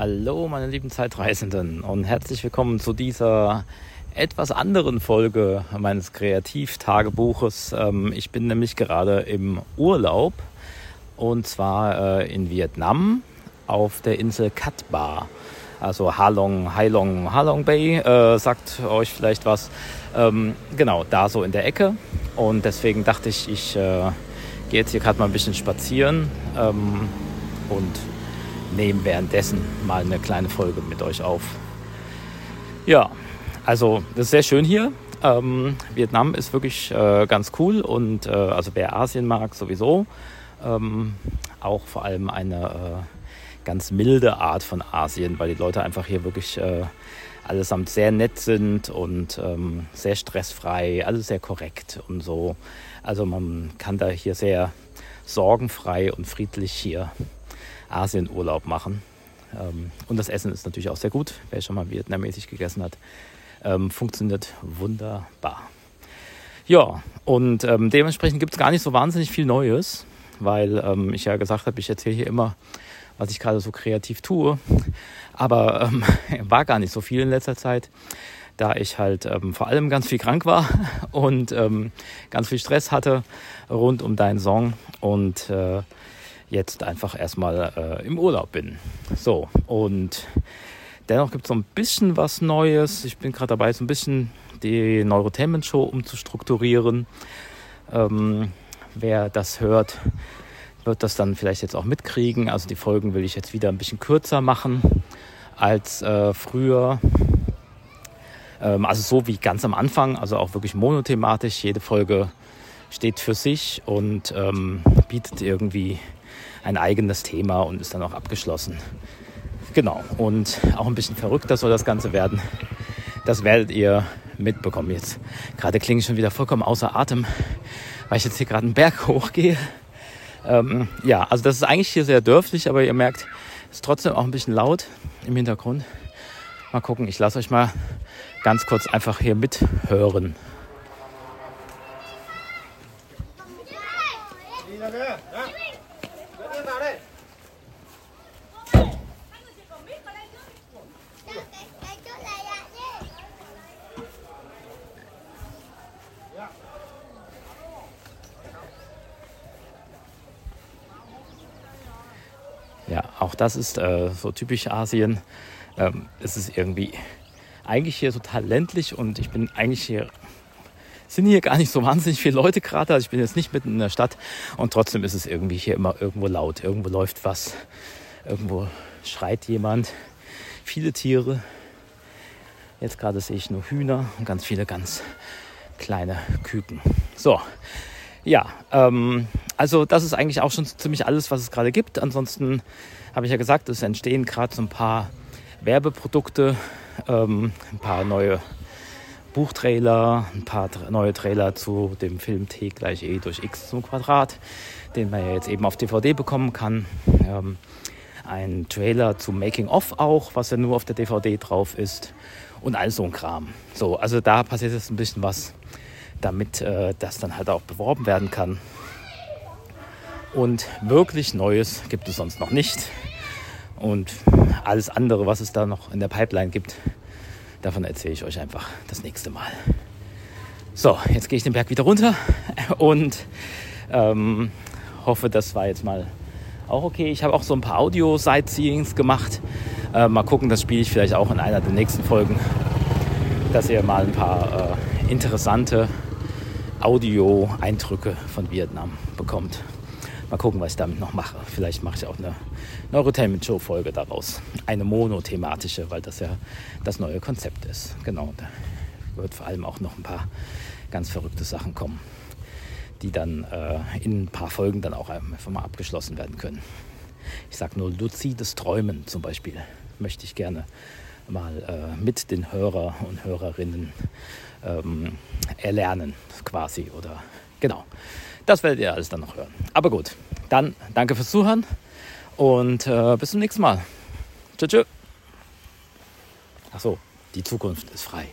Hallo, meine lieben Zeitreisenden und herzlich willkommen zu dieser etwas anderen Folge meines Kreativtagebuches. Ähm, ich bin nämlich gerade im Urlaub und zwar äh, in Vietnam auf der Insel Cat Ba. Also Halong, Halong, Halong Bay, äh, sagt euch vielleicht was. Ähm, genau, da so in der Ecke. Und deswegen dachte ich, ich äh, gehe jetzt hier gerade mal ein bisschen spazieren ähm, und nehme währenddessen mal eine kleine Folge mit euch auf. Ja, also das ist sehr schön hier. Ähm, Vietnam ist wirklich äh, ganz cool und äh, also wer Asien mag sowieso, ähm, auch vor allem eine äh, ganz milde Art von Asien, weil die Leute einfach hier wirklich äh, allesamt sehr nett sind und ähm, sehr stressfrei, alles sehr korrekt und so. Also man kann da hier sehr sorgenfrei und friedlich hier Asienurlaub machen. Ähm, und das Essen ist natürlich auch sehr gut. Wer schon mal vietnamesisch gegessen hat, ähm, funktioniert wunderbar. Ja, und ähm, dementsprechend gibt es gar nicht so wahnsinnig viel Neues, weil ähm, ich ja gesagt habe, ich erzähle hier immer, was ich gerade so kreativ tue. Aber ähm, war gar nicht so viel in letzter Zeit, da ich halt ähm, vor allem ganz viel krank war und ganz viel Stress hatte rund um deinen Song und äh, jetzt einfach erstmal äh, im Urlaub bin. So, und dennoch gibt es so ein bisschen was Neues. Ich bin gerade dabei, so ein bisschen die Neurotainment Show umzustrukturieren. Ähm, wer das hört, wird das dann vielleicht jetzt auch mitkriegen. Also die Folgen will ich jetzt wieder ein bisschen kürzer machen als äh, früher. Ähm, also so wie ganz am Anfang, also auch wirklich monothematisch. Jede Folge steht für sich und ähm, bietet irgendwie ein eigenes Thema und ist dann auch abgeschlossen. Genau, und auch ein bisschen verrückter soll das Ganze werden. Das werdet ihr mitbekommen jetzt. Gerade klinge ich schon wieder vollkommen außer Atem, weil ich jetzt hier gerade einen Berg hochgehe. Ähm, ja, also das ist eigentlich hier sehr dörflich, aber ihr merkt, es ist trotzdem auch ein bisschen laut im Hintergrund. Mal gucken, ich lasse euch mal ganz kurz einfach hier mithören. Ja, auch das ist äh, so typisch Asien. Ähm, es ist irgendwie eigentlich hier total ländlich und ich bin eigentlich hier, sind hier gar nicht so wahnsinnig viele Leute gerade. Also ich bin jetzt nicht mitten in der Stadt und trotzdem ist es irgendwie hier immer irgendwo laut. Irgendwo läuft was, irgendwo schreit jemand. Viele Tiere. Jetzt gerade sehe ich nur Hühner und ganz viele ganz kleine Küken. So, ja, ähm, also das ist eigentlich auch schon ziemlich alles, was es gerade gibt. Ansonsten habe ich ja gesagt, es entstehen gerade so ein paar Werbeprodukte, ähm, ein paar neue Buchtrailer, ein paar neue Trailer zu dem Film T gleich E durch X zum Quadrat, den man ja jetzt eben auf DVD bekommen kann. Ähm, ein Trailer zu Making of auch, was ja nur auf der DVD drauf ist und all so ein Kram. So, also da passiert jetzt ein bisschen was, damit äh, das dann halt auch beworben werden kann. Und wirklich Neues gibt es sonst noch nicht. Und alles andere, was es da noch in der Pipeline gibt, davon erzähle ich euch einfach das nächste Mal. So, jetzt gehe ich den Berg wieder runter und ähm, hoffe, das war jetzt mal auch okay. Ich habe auch so ein paar Audio-Sightseeings gemacht. Äh, mal gucken, das spiele ich vielleicht auch in einer der nächsten Folgen, dass ihr mal ein paar äh, interessante Audio-Eindrücke von Vietnam bekommt. Mal gucken, was ich damit noch mache. Vielleicht mache ich auch eine Neurotainment Show Folge daraus. Eine monothematische, weil das ja das neue Konzept ist. Genau, da wird vor allem auch noch ein paar ganz verrückte Sachen kommen, die dann äh, in ein paar Folgen dann auch einfach mal abgeschlossen werden können. Ich sage nur luzides Träumen zum Beispiel möchte ich gerne mal äh, mit den Hörer und Hörerinnen ähm, erlernen quasi oder genau. Das werdet ihr alles dann noch hören. Aber gut, dann danke fürs Zuhören und äh, bis zum nächsten Mal. Tschüss. Achso, die Zukunft ist frei.